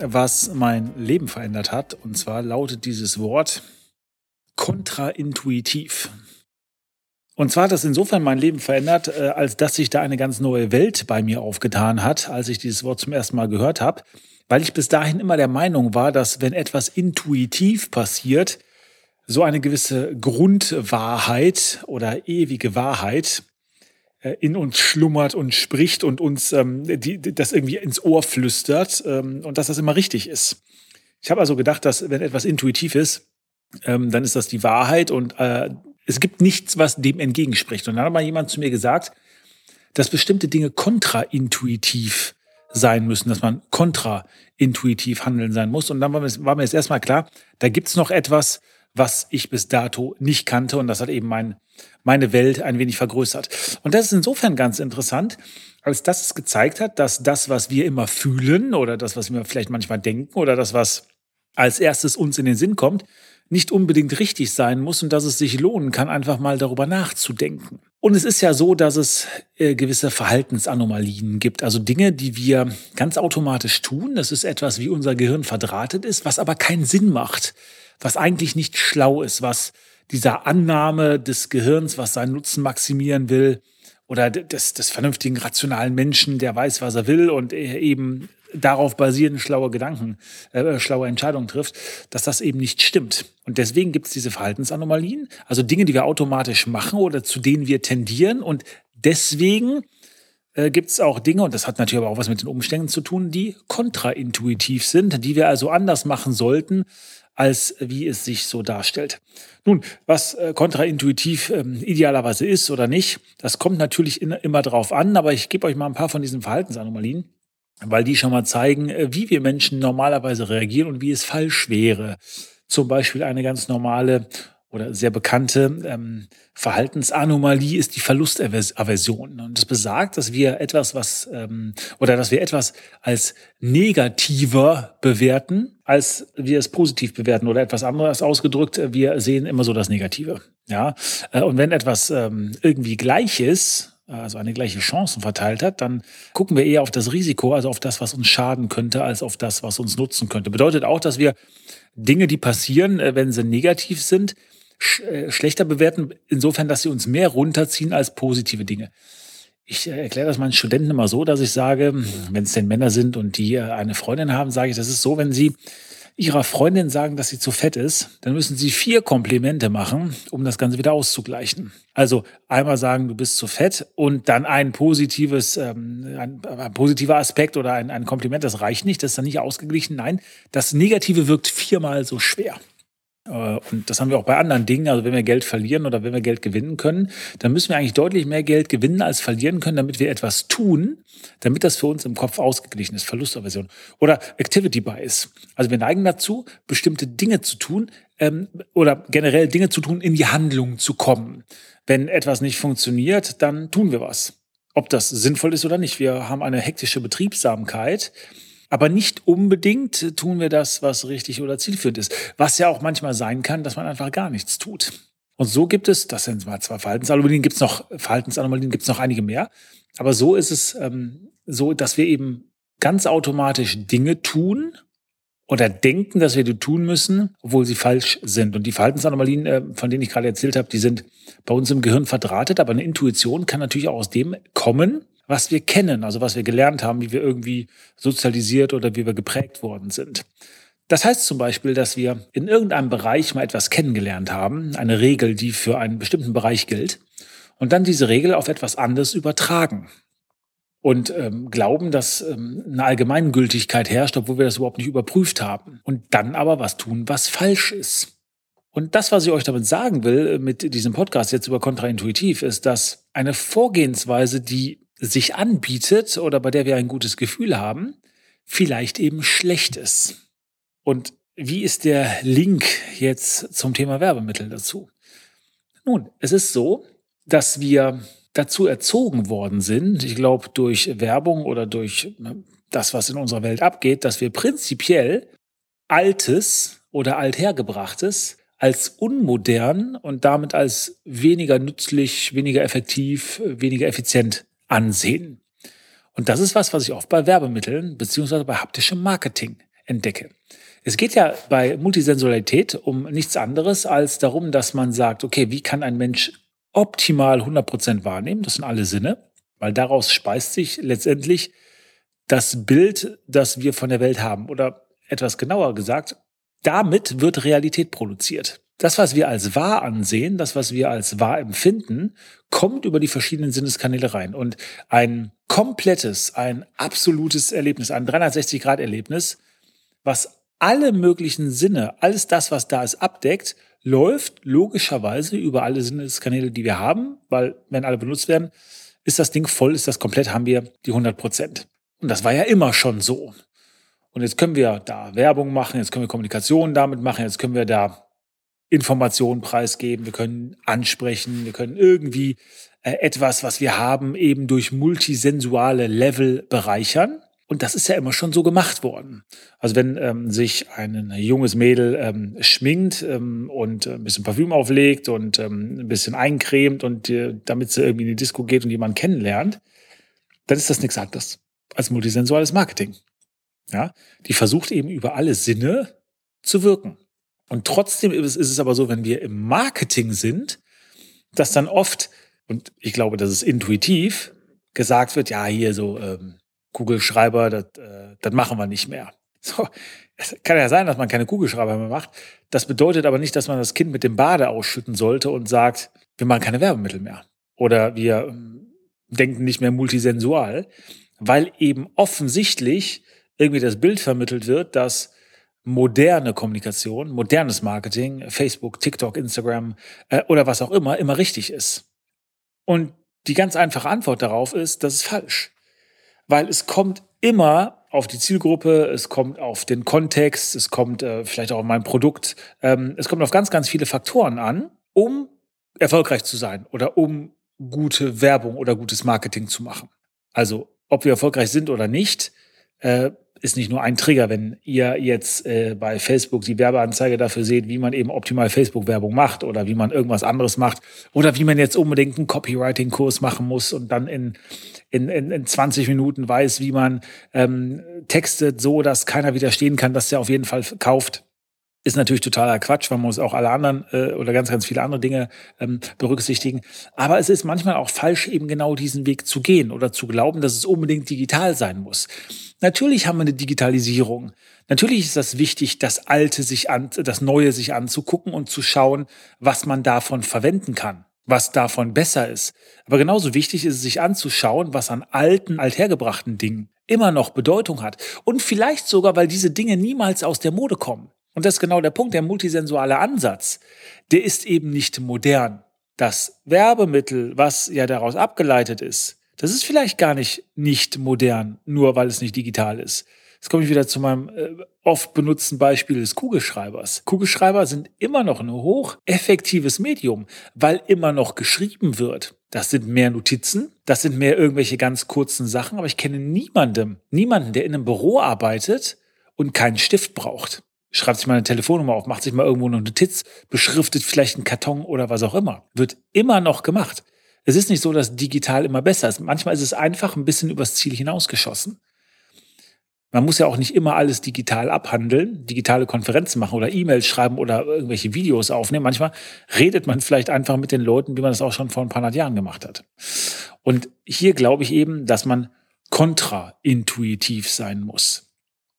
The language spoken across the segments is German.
was mein Leben verändert hat. Und zwar lautet dieses Wort kontraintuitiv. Und zwar hat das insofern mein Leben verändert, äh, als dass sich da eine ganz neue Welt bei mir aufgetan hat, als ich dieses Wort zum ersten Mal gehört habe, weil ich bis dahin immer der Meinung war, dass wenn etwas intuitiv passiert, so eine gewisse Grundwahrheit oder ewige Wahrheit in uns schlummert und spricht und uns ähm, die, das irgendwie ins Ohr flüstert ähm, und dass das immer richtig ist. Ich habe also gedacht, dass wenn etwas intuitiv ist, ähm, dann ist das die Wahrheit und äh, es gibt nichts, was dem entgegenspricht. Und dann hat mal jemand zu mir gesagt, dass bestimmte Dinge kontraintuitiv sein müssen, dass man kontraintuitiv handeln sein muss. Und dann war mir, war mir jetzt erstmal klar, da gibt's noch etwas, was ich bis dato nicht kannte. Und das hat eben mein, meine Welt ein wenig vergrößert. Und das ist insofern ganz interessant, als dass es gezeigt hat, dass das, was wir immer fühlen oder das, was wir vielleicht manchmal denken oder das, was als erstes uns in den Sinn kommt, nicht unbedingt richtig sein muss und dass es sich lohnen kann, einfach mal darüber nachzudenken. Und es ist ja so, dass es äh, gewisse Verhaltensanomalien gibt, also Dinge, die wir ganz automatisch tun. Das ist etwas, wie unser Gehirn verdrahtet ist, was aber keinen Sinn macht was eigentlich nicht schlau ist, was dieser Annahme des Gehirns, was seinen Nutzen maximieren will, oder des, des vernünftigen, rationalen Menschen, der weiß, was er will und eben darauf basierend schlaue Gedanken, äh, schlaue Entscheidungen trifft, dass das eben nicht stimmt. Und deswegen gibt es diese Verhaltensanomalien, also Dinge, die wir automatisch machen oder zu denen wir tendieren. Und deswegen äh, gibt es auch Dinge, und das hat natürlich aber auch was mit den Umständen zu tun, die kontraintuitiv sind, die wir also anders machen sollten, als wie es sich so darstellt. Nun, was äh, kontraintuitiv ähm, idealerweise ist oder nicht, das kommt natürlich in, immer drauf an, aber ich gebe euch mal ein paar von diesen Verhaltensanomalien, weil die schon mal zeigen, äh, wie wir Menschen normalerweise reagieren und wie es falsch wäre. Zum Beispiel eine ganz normale oder sehr bekannte ähm, Verhaltensanomalie ist die Verlustaversion. Und das besagt, dass wir etwas, was ähm, oder dass wir etwas als negativer bewerten, als wir es positiv bewerten oder etwas anderes ausgedrückt. Wir sehen immer so das Negative. Ja, äh, und wenn etwas ähm, irgendwie gleich ist, also eine gleiche Chancen verteilt hat, dann gucken wir eher auf das Risiko, also auf das, was uns schaden könnte, als auf das, was uns nutzen könnte. Bedeutet auch, dass wir Dinge, die passieren, äh, wenn sie negativ sind, äh, schlechter bewerten, insofern, dass sie uns mehr runterziehen als positive Dinge. Ich äh, erkläre das meinen Studenten immer so, dass ich sage, wenn es denn Männer sind und die eine Freundin haben, sage ich, das ist so, wenn sie ihrer Freundin sagen, dass sie zu fett ist, dann müssen sie vier Komplimente machen, um das Ganze wieder auszugleichen. Also einmal sagen, du bist zu fett und dann ein positives, ähm, ein, ein positiver Aspekt oder ein, ein Kompliment, das reicht nicht, das ist dann nicht ausgeglichen. Nein, das Negative wirkt viermal so schwer. Äh, und das haben wir auch bei anderen Dingen. Also wenn wir Geld verlieren oder wenn wir Geld gewinnen können, dann müssen wir eigentlich deutlich mehr Geld gewinnen als verlieren können, damit wir etwas tun, damit das für uns im Kopf ausgeglichen ist. Verlustaversion. Oder Activity Bias. Also wir neigen dazu, bestimmte Dinge zu tun ähm, oder generell Dinge zu tun, in die Handlung zu kommen. Wenn etwas nicht funktioniert, dann tun wir was. Ob das sinnvoll ist oder nicht. Wir haben eine hektische Betriebsamkeit aber nicht unbedingt tun wir das, was richtig oder zielführend ist. Was ja auch manchmal sein kann, dass man einfach gar nichts tut. Und so gibt es, das sind mal zwei Verhaltensanomalien, gibt es noch, Verhaltensanomalien gibt es noch einige mehr. Aber so ist es ähm, so, dass wir eben ganz automatisch Dinge tun oder denken, dass wir die tun müssen, obwohl sie falsch sind. Und die Verhaltensanomalien, äh, von denen ich gerade erzählt habe, die sind bei uns im Gehirn verdrahtet, aber eine Intuition kann natürlich auch aus dem kommen, was wir kennen, also was wir gelernt haben, wie wir irgendwie sozialisiert oder wie wir geprägt worden sind. Das heißt zum Beispiel, dass wir in irgendeinem Bereich mal etwas kennengelernt haben, eine Regel, die für einen bestimmten Bereich gilt, und dann diese Regel auf etwas anderes übertragen und ähm, glauben, dass ähm, eine Allgemeingültigkeit herrscht, obwohl wir das überhaupt nicht überprüft haben. Und dann aber was tun, was falsch ist. Und das, was ich euch damit sagen will, äh, mit diesem Podcast jetzt über Kontraintuitiv, ist, dass eine Vorgehensweise, die sich anbietet oder bei der wir ein gutes Gefühl haben, vielleicht eben schlecht ist. Und wie ist der Link jetzt zum Thema Werbemittel dazu? Nun, es ist so, dass wir dazu erzogen worden sind, ich glaube durch Werbung oder durch ne, das, was in unserer Welt abgeht, dass wir prinzipiell Altes oder Althergebrachtes als unmodern und damit als weniger nützlich, weniger effektiv, weniger effizient ansehen. Und das ist was, was ich oft bei Werbemitteln beziehungsweise bei haptischem Marketing entdecke. Es geht ja bei Multisensualität um nichts anderes als darum, dass man sagt, okay, wie kann ein Mensch optimal 100% wahrnehmen? Das sind alle Sinne, weil daraus speist sich letztendlich das Bild, das wir von der Welt haben. Oder etwas genauer gesagt, damit wird Realität produziert. Das, was wir als wahr ansehen, das, was wir als wahr empfinden, kommt über die verschiedenen Sinneskanäle rein. Und ein komplettes, ein absolutes Erlebnis, ein 360-Grad-Erlebnis, was alle möglichen Sinne, alles das, was da ist, abdeckt, läuft logischerweise über alle Sinneskanäle, die wir haben, weil wenn alle benutzt werden, ist das Ding voll, ist das komplett, haben wir die 100 Prozent. Und das war ja immer schon so. Und jetzt können wir da Werbung machen, jetzt können wir Kommunikation damit machen, jetzt können wir da Informationen preisgeben, wir können ansprechen, wir können irgendwie äh, etwas, was wir haben, eben durch multisensuale Level bereichern. Und das ist ja immer schon so gemacht worden. Also wenn ähm, sich ein junges Mädel ähm, schminkt ähm, und äh, ein bisschen Parfüm auflegt und ähm, ein bisschen eincremt und äh, damit sie irgendwie in die Disco geht und jemanden kennenlernt, dann ist das nichts anderes als multisensuales Marketing. Ja, die versucht eben über alle Sinne zu wirken. Und trotzdem ist es aber so, wenn wir im Marketing sind, dass dann oft, und ich glaube, das ist intuitiv, gesagt wird, ja, hier so ähm, Kugelschreiber, das, äh, das machen wir nicht mehr. So, es kann ja sein, dass man keine Kugelschreiber mehr macht. Das bedeutet aber nicht, dass man das Kind mit dem Bade ausschütten sollte und sagt, wir machen keine Werbemittel mehr. Oder wir ähm, denken nicht mehr multisensual, weil eben offensichtlich irgendwie das Bild vermittelt wird, dass moderne Kommunikation, modernes Marketing, Facebook, TikTok, Instagram äh, oder was auch immer, immer richtig ist. Und die ganz einfache Antwort darauf ist, das ist falsch weil es kommt immer auf die Zielgruppe, es kommt auf den Kontext, es kommt äh, vielleicht auch auf mein Produkt, ähm, es kommt auf ganz, ganz viele Faktoren an, um erfolgreich zu sein oder um gute Werbung oder gutes Marketing zu machen. Also ob wir erfolgreich sind oder nicht, äh, ist nicht nur ein Trigger, wenn ihr jetzt äh, bei Facebook die Werbeanzeige dafür seht, wie man eben optimal Facebook-Werbung macht oder wie man irgendwas anderes macht oder wie man jetzt unbedingt einen Copywriting-Kurs machen muss und dann in, in, in, in 20 Minuten weiß, wie man ähm, textet, so dass keiner widerstehen kann, dass der auf jeden Fall kauft ist natürlich totaler Quatsch, man muss auch alle anderen äh, oder ganz, ganz viele andere Dinge ähm, berücksichtigen. Aber es ist manchmal auch falsch, eben genau diesen Weg zu gehen oder zu glauben, dass es unbedingt digital sein muss. Natürlich haben wir eine Digitalisierung. Natürlich ist das wichtig, das Alte sich an, das Neue sich anzugucken und zu schauen, was man davon verwenden kann, was davon besser ist. Aber genauso wichtig ist es, sich anzuschauen, was an alten, althergebrachten Dingen immer noch Bedeutung hat. Und vielleicht sogar, weil diese Dinge niemals aus der Mode kommen. Und das ist genau der Punkt, der multisensuale Ansatz, der ist eben nicht modern. Das Werbemittel, was ja daraus abgeleitet ist, das ist vielleicht gar nicht nicht modern, nur weil es nicht digital ist. Jetzt komme ich wieder zu meinem äh, oft benutzten Beispiel des Kugelschreibers. Kugelschreiber sind immer noch ein hocheffektives Medium, weil immer noch geschrieben wird. Das sind mehr Notizen, das sind mehr irgendwelche ganz kurzen Sachen, aber ich kenne niemanden, niemanden, der in einem Büro arbeitet und keinen Stift braucht. Schreibt sich mal eine Telefonnummer auf, macht sich mal irgendwo eine Notiz, beschriftet vielleicht einen Karton oder was auch immer. Wird immer noch gemacht. Es ist nicht so, dass digital immer besser ist. Manchmal ist es einfach ein bisschen übers Ziel hinausgeschossen. Man muss ja auch nicht immer alles digital abhandeln, digitale Konferenzen machen oder E-Mails schreiben oder irgendwelche Videos aufnehmen. Manchmal redet man vielleicht einfach mit den Leuten, wie man das auch schon vor ein paar hundert Jahren gemacht hat. Und hier glaube ich eben, dass man kontraintuitiv sein muss.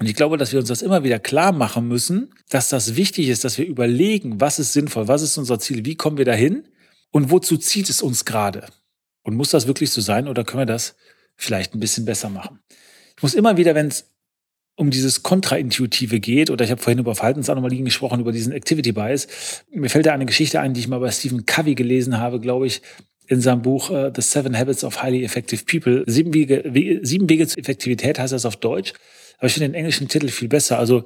Und ich glaube, dass wir uns das immer wieder klar machen müssen, dass das wichtig ist, dass wir überlegen, was ist sinnvoll, was ist unser Ziel, wie kommen wir dahin und wozu zieht es uns gerade? Und muss das wirklich so sein oder können wir das vielleicht ein bisschen besser machen? Ich muss immer wieder, wenn es um dieses Kontraintuitive geht, oder ich habe vorhin über Verhaltensanomalien gesprochen, über diesen Activity Bias, mir fällt da eine Geschichte ein, die ich mal bei Stephen Covey gelesen habe, glaube ich, in seinem Buch uh, The Seven Habits of Highly Effective People. Sieben Wege, Wege, sieben Wege zur Effektivität heißt das auf Deutsch. Aber ich finde den englischen Titel viel besser. Also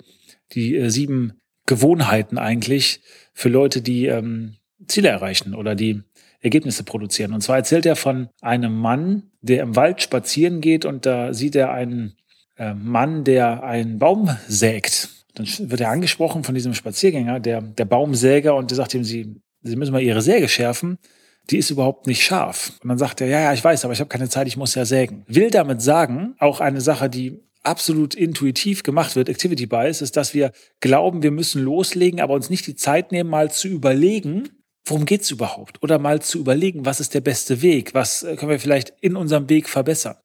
die äh, sieben Gewohnheiten eigentlich für Leute, die ähm, Ziele erreichen oder die Ergebnisse produzieren. Und zwar erzählt er von einem Mann, der im Wald spazieren geht und da sieht er einen äh, Mann, der einen Baum sägt. Dann wird er angesprochen von diesem Spaziergänger, der, der Baumsäger, und der sagt ihm, Sie, Sie müssen mal Ihre Säge schärfen. Die ist überhaupt nicht scharf. Und dann sagt er, ja, ja, ich weiß, aber ich habe keine Zeit, ich muss ja sägen. Will damit sagen, auch eine Sache, die absolut intuitiv gemacht wird, Activity Bias, ist, dass wir glauben, wir müssen loslegen, aber uns nicht die Zeit nehmen, mal zu überlegen, worum geht's überhaupt? Oder mal zu überlegen, was ist der beste Weg? Was äh, können wir vielleicht in unserem Weg verbessern?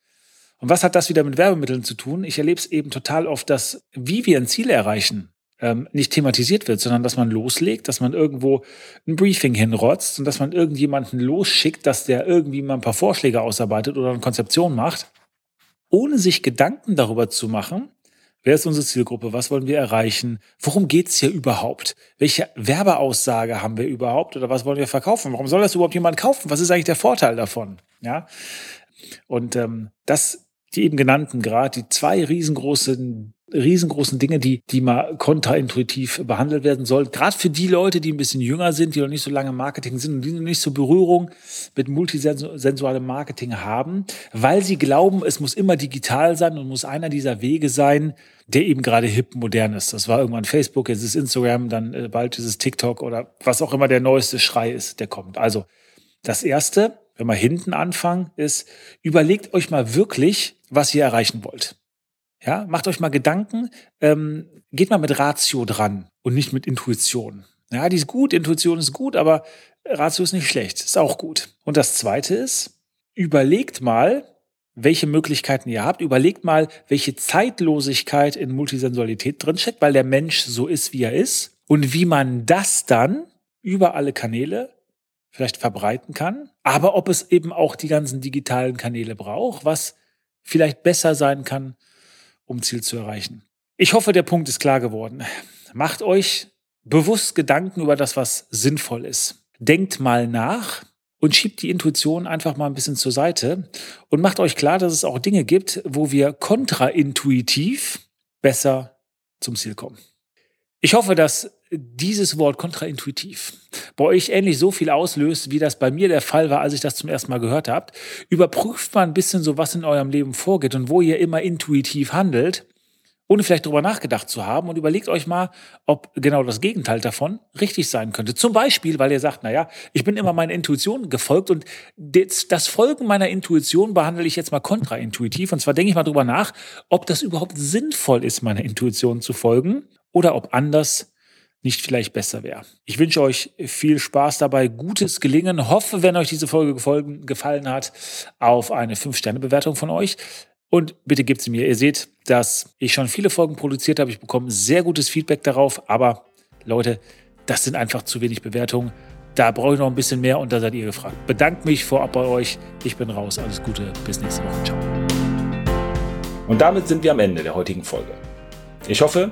Und was hat das wieder mit Werbemitteln zu tun? Ich erlebe es eben total oft, dass wie wir ein Ziel erreichen, ähm, nicht thematisiert wird, sondern dass man loslegt, dass man irgendwo ein Briefing hinrotzt und dass man irgendjemanden losschickt, dass der irgendwie mal ein paar Vorschläge ausarbeitet oder eine Konzeption macht, ohne sich Gedanken darüber zu machen, Wer ist unsere Zielgruppe? Was wollen wir erreichen? Worum geht's hier überhaupt? Welche Werbeaussage haben wir überhaupt? Oder was wollen wir verkaufen? Warum soll das überhaupt jemand kaufen? Was ist eigentlich der Vorteil davon? Ja. Und ähm, das, die eben genannten gerade, die zwei riesengroßen riesengroßen Dinge, die, die mal kontraintuitiv behandelt werden sollen. Gerade für die Leute, die ein bisschen jünger sind, die noch nicht so lange Marketing sind und die noch nicht so Berührung mit multisensualem Marketing haben, weil sie glauben, es muss immer digital sein und muss einer dieser Wege sein, der eben gerade hip modern ist. Das war irgendwann Facebook, jetzt ist Instagram, dann äh, bald ist es TikTok oder was auch immer der neueste Schrei ist, der kommt. Also das erste, wenn wir hinten anfangen, ist, überlegt euch mal wirklich, was ihr erreichen wollt. Ja, macht euch mal Gedanken, ähm, geht mal mit Ratio dran und nicht mit Intuition. Ja, die ist gut, Intuition ist gut, aber Ratio ist nicht schlecht, ist auch gut. Und das zweite ist, überlegt mal, welche Möglichkeiten ihr habt. Überlegt mal, welche Zeitlosigkeit in Multisensualität drinsteckt, weil der Mensch so ist, wie er ist. Und wie man das dann über alle Kanäle vielleicht verbreiten kann. Aber ob es eben auch die ganzen digitalen Kanäle braucht, was vielleicht besser sein kann, um Ziel zu erreichen. Ich hoffe, der Punkt ist klar geworden. Macht euch bewusst Gedanken über das, was sinnvoll ist. Denkt mal nach, und schiebt die Intuition einfach mal ein bisschen zur Seite und macht euch klar, dass es auch Dinge gibt, wo wir kontraintuitiv besser zum Ziel kommen. Ich hoffe, dass dieses Wort kontraintuitiv bei euch ähnlich so viel auslöst, wie das bei mir der Fall war, als ich das zum ersten Mal gehört habt. Überprüft mal ein bisschen so, was in eurem Leben vorgeht und wo ihr immer intuitiv handelt ohne vielleicht darüber nachgedacht zu haben und überlegt euch mal, ob genau das Gegenteil davon richtig sein könnte. Zum Beispiel, weil ihr sagt, naja, ich bin immer meiner Intuition gefolgt und das Folgen meiner Intuition behandle ich jetzt mal kontraintuitiv. Und zwar denke ich mal darüber nach, ob das überhaupt sinnvoll ist, meiner Intuition zu folgen oder ob anders nicht vielleicht besser wäre. Ich wünsche euch viel Spaß dabei, gutes Gelingen. Hoffe, wenn euch diese Folge gefallen hat, auf eine 5-Sterne-Bewertung von euch. Und bitte gebt sie mir. Ihr seht, dass ich schon viele Folgen produziert habe. Ich bekomme sehr gutes Feedback darauf. Aber Leute, das sind einfach zu wenig Bewertungen. Da brauche ich noch ein bisschen mehr und da seid ihr gefragt. Bedankt mich vorab bei euch. Ich bin raus. Alles Gute. Bis nächste Woche. Ciao. Und damit sind wir am Ende der heutigen Folge. Ich hoffe,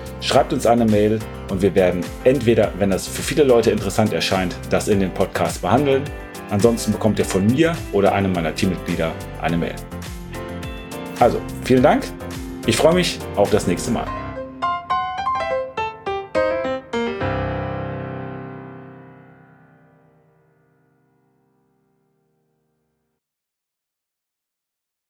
Schreibt uns eine Mail und wir werden entweder, wenn das für viele Leute interessant erscheint, das in den Podcast behandeln. Ansonsten bekommt ihr von mir oder einem meiner Teammitglieder eine Mail. Also, vielen Dank. Ich freue mich auf das nächste Mal.